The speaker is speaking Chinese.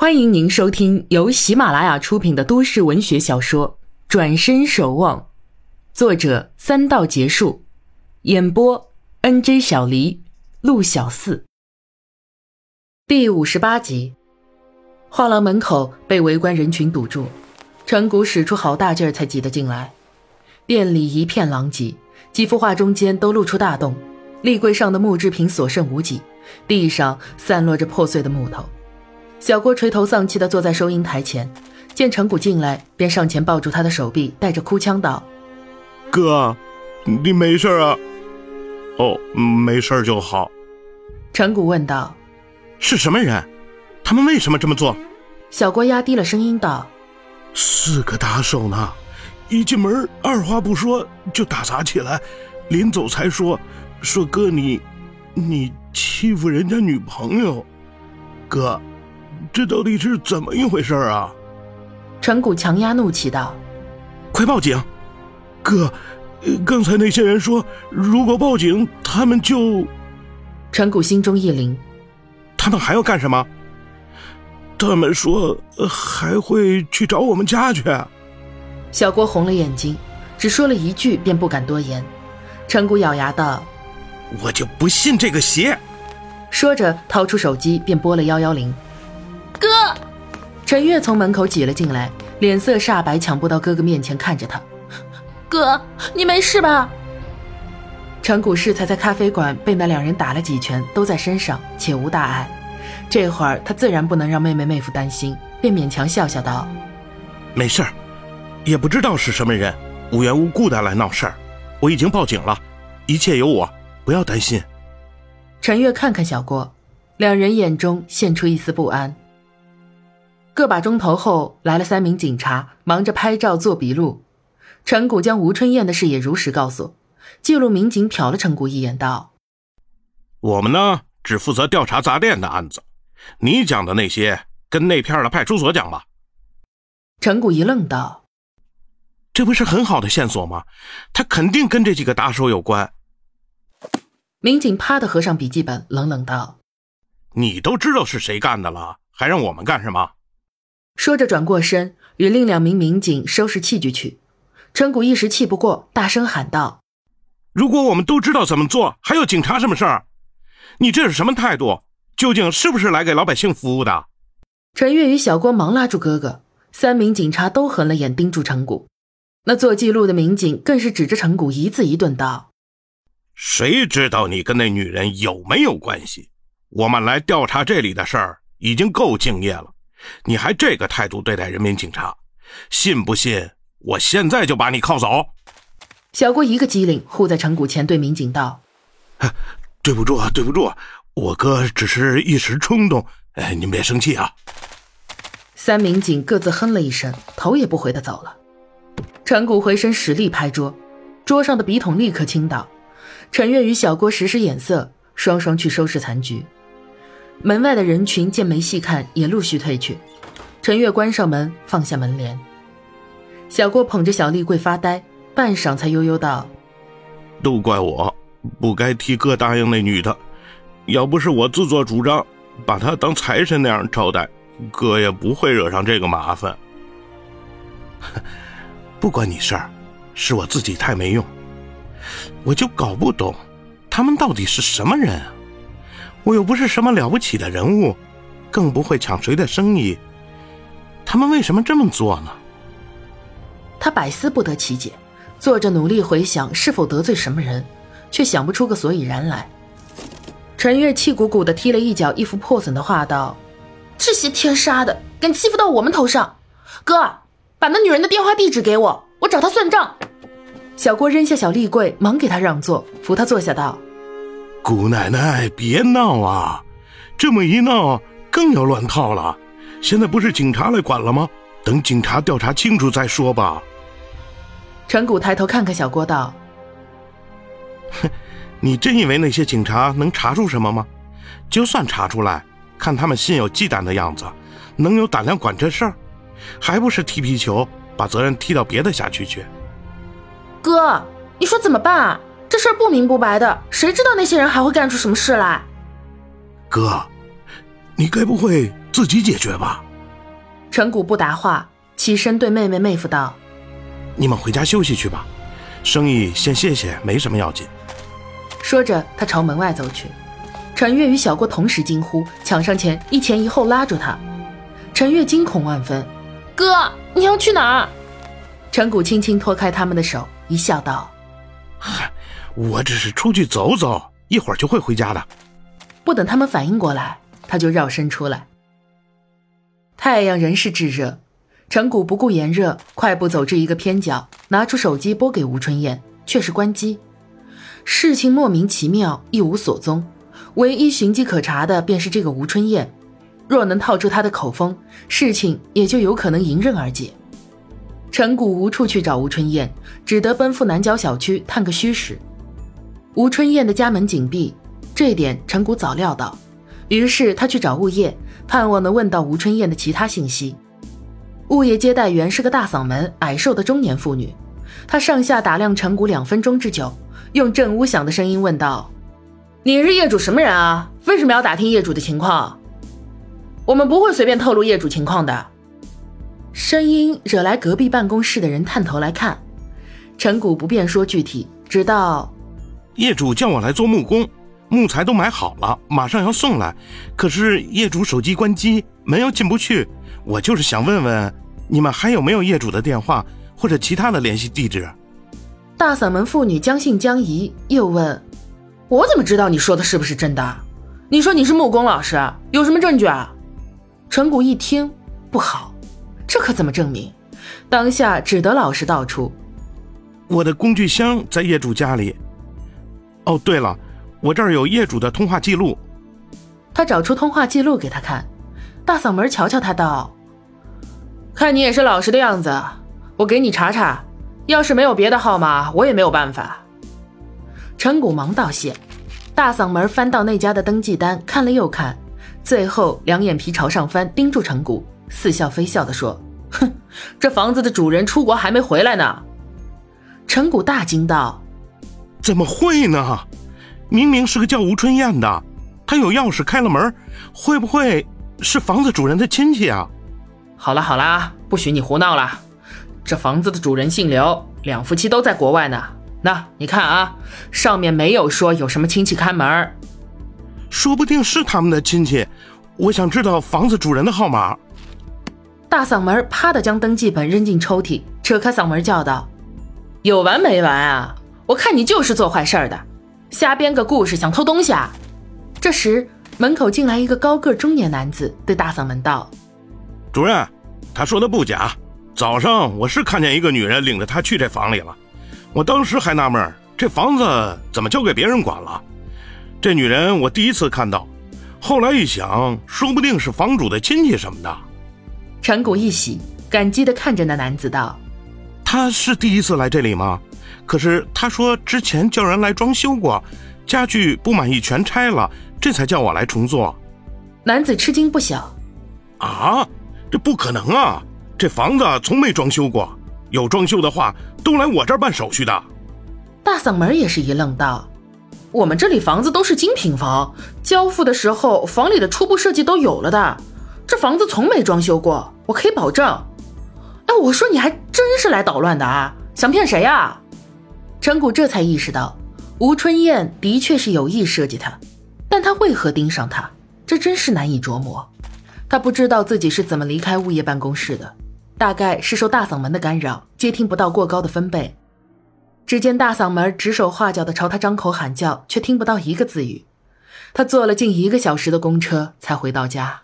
欢迎您收听由喜马拉雅出品的都市文学小说《转身守望》，作者三道结束，演播 N J 小黎、陆小四。第五十八集，画廊门口被围观人群堵住，陈谷使出好大劲儿才挤得进来。店里一片狼藉，几幅画中间都露出大洞，立柜上的木制品所剩无几，地上散落着破碎的木头。小郭垂头丧气地坐在收银台前，见陈谷进来，便上前抱住他的手臂，带着哭腔道：“哥，你没事啊？哦，没事就好。”陈谷问道：“是什么人？他们为什么这么做？”小郭压低了声音道：“四个打手呢，一进门二话不说就打砸起来，临走才说说哥你，你欺负人家女朋友，哥。”这到底是怎么一回事啊？陈谷强压怒气道：“快报警！哥，刚才那些人说，如果报警，他们就……”陈谷心中一凛：“他们还要干什么？”他们说还会去找我们家去。小郭红了眼睛，只说了一句，便不敢多言。陈谷咬牙道：“我就不信这个邪！”说着，掏出手机便拨了幺幺零。哥，陈月从门口挤了进来，脸色煞白，抢步到哥哥面前看着他。哥，你没事吧？陈谷世才在咖啡馆被那两人打了几拳，都在身上，且无大碍。这会儿他自然不能让妹妹妹夫担心，便勉强笑笑道：“没事儿，也不知道是什么人，无缘无故的来闹事儿。我已经报警了，一切有我，不要担心。”陈月看看小郭，两人眼中现出一丝不安。个把钟头后，来了三名警察，忙着拍照做笔录。陈谷将吴春燕的事也如实告诉。记录民警瞟了陈谷一眼，道：“我们呢，只负责调查杂店的案子。你讲的那些，跟那片的派出所讲吧。”陈谷一愣，道：“这不是很好的线索吗？他肯定跟这几个打手有关。”民警啪的合上笔记本，冷冷道：“你都知道是谁干的了，还让我们干什么？”说着，转过身与另两名民警收拾器具去。陈谷一时气不过，大声喊道：“如果我们都知道怎么做，还要警察什么事儿？你这是什么态度？究竟是不是来给老百姓服务的？”陈月与小郭忙拉住哥哥，三名警察都横了眼盯住陈谷。那做记录的民警更是指着陈谷一字一顿道：“谁知道你跟那女人有没有关系？我们来调查这里的事儿已经够敬业了。”你还这个态度对待人民警察，信不信我现在就把你铐走？小郭一个机灵，护在陈谷前，对民警道：“对不住啊，对不住，我哥只是一时冲动，哎，您别生气啊。”三民警各自哼了一声，头也不回的走了。陈谷回身使力拍桌，桌上的笔筒立刻倾倒。陈月与小郭使使眼色，双双去收拾残局。门外的人群见没戏看，也陆续退去。陈月关上门，放下门帘。小郭捧着小立柜发呆，半晌才悠悠道：“都怪我，不该替哥答应那女的。要不是我自作主张，把她当财神那样招待，哥也不会惹上这个麻烦。不关你事儿，是我自己太没用。我就搞不懂，他们到底是什么人啊？”我又不是什么了不起的人物，更不会抢谁的生意，他们为什么这么做呢？他百思不得其解，坐着努力回想是否得罪什么人，却想不出个所以然来。陈月气鼓鼓的踢了一脚一幅破损的画，道：“这些天杀的，敢欺负到我们头上！哥，把那女人的电话地址给我，我找她算账。”小郭扔下小立柜，忙给他让座，扶他坐下，道。姑奶奶，别闹啊！这么一闹，更要乱套了。现在不是警察来管了吗？等警察调查清楚再说吧。陈谷抬头看看小郭，道：“哼，你真以为那些警察能查出什么吗？就算查出来，看他们心有忌惮的样子，能有胆量管这事儿？还不是踢皮球，把责任踢到别的辖区去？哥，你说怎么办？”这事儿不明不白的，谁知道那些人还会干出什么事来？哥，你该不会自己解决吧？陈谷不答话，起身对妹妹妹夫道：“你们回家休息去吧，生意先谢谢，没什么要紧。”说着，他朝门外走去。陈月与小郭同时惊呼，抢上前一前一后拉住他。陈月惊恐万分：“哥，你要去哪儿？”陈谷轻轻拖开他们的手，一笑道：“嗨，我只是出去走走，一会儿就会回家的。”不等他们反应过来，他就绕身出来。太阳仍是炙热，陈谷不顾炎热，快步走至一个偏角，拿出手机拨给吴春燕，却是关机。事情莫名其妙，一无所踪，唯一寻迹可查的便是这个吴春燕。若能套出他的口风，事情也就有可能迎刃而解。陈谷无处去找吴春燕，只得奔赴南郊小区探个虚实。吴春燕的家门紧闭，这点陈谷早料到，于是他去找物业，盼望能问到吴春燕的其他信息。物业接待员是个大嗓门、矮瘦的中年妇女，她上下打量陈谷两分钟之久。用震屋响的声音问道：“你是业主什么人啊？为什么要打听业主的情况？我们不会随便透露业主情况的。”声音惹来隔壁办公室的人探头来看。陈谷不便说具体，直到业主叫我来做木工，木材都买好了，马上要送来。可是业主手机关机，门又进不去。我就是想问问，你们还有没有业主的电话或者其他的联系地址？大嗓门妇女将信将疑，又问：“我怎么知道你说的是不是真的？你说你是木工老师，有什么证据啊？”陈谷一听，不好，这可怎么证明？当下只得老实道出：“我的工具箱在业主家里。哦，对了，我这儿有业主的通话记录。”他找出通话记录给他看，大嗓门瞧瞧他道：“看你也是老实的样子，我给你查查。”要是没有别的号码，我也没有办法。陈谷忙道谢，大嗓门翻到那家的登记单，看了又看，最后两眼皮朝上翻，盯住陈谷，似笑非笑地说：“哼，这房子的主人出国还没回来呢。”陈谷大惊道：“怎么会呢？明明是个叫吴春燕的，她有钥匙开了门，会不会是房子主人的亲戚啊？”好了好了，不许你胡闹了。这房子的主人姓刘，两夫妻都在国外呢。那你看啊，上面没有说有什么亲戚看门，说不定是他们的亲戚。我想知道房子主人的号码。大嗓门啪的将登记本扔进抽屉，扯开嗓门叫道：“有完没完啊？我看你就是做坏事的，瞎编个故事想偷东西啊！”这时门口进来一个高个中年男子，对大嗓门道：“主任，他说的不假。”早上我是看见一个女人领着他去这房里了，我当时还纳闷，这房子怎么交给别人管了？这女人我第一次看到，后来一想，说不定是房主的亲戚什么的。陈谷一喜，感激地看着那男子道：“他是第一次来这里吗？可是他说之前叫人来装修过，家具不满意全拆了，这才叫我来重做。”男子吃惊不小：“啊，这不可能啊！”这房子从没装修过，有装修的话都来我这儿办手续的。大嗓门也是一愣，道：“我们这里房子都是精品房，交付的时候房里的初步设计都有了的。这房子从没装修过，我可以保证。”哎，我说你还真是来捣乱的啊！想骗谁呀？陈谷这才意识到，吴春燕的确是有意设计他，但他为何盯上他？这真是难以琢磨。他不知道自己是怎么离开物业办公室的。大概是受大嗓门的干扰，接听不到过高的分贝。只见大嗓门指手画脚的朝他张口喊叫，却听不到一个字语。他坐了近一个小时的公车才回到家。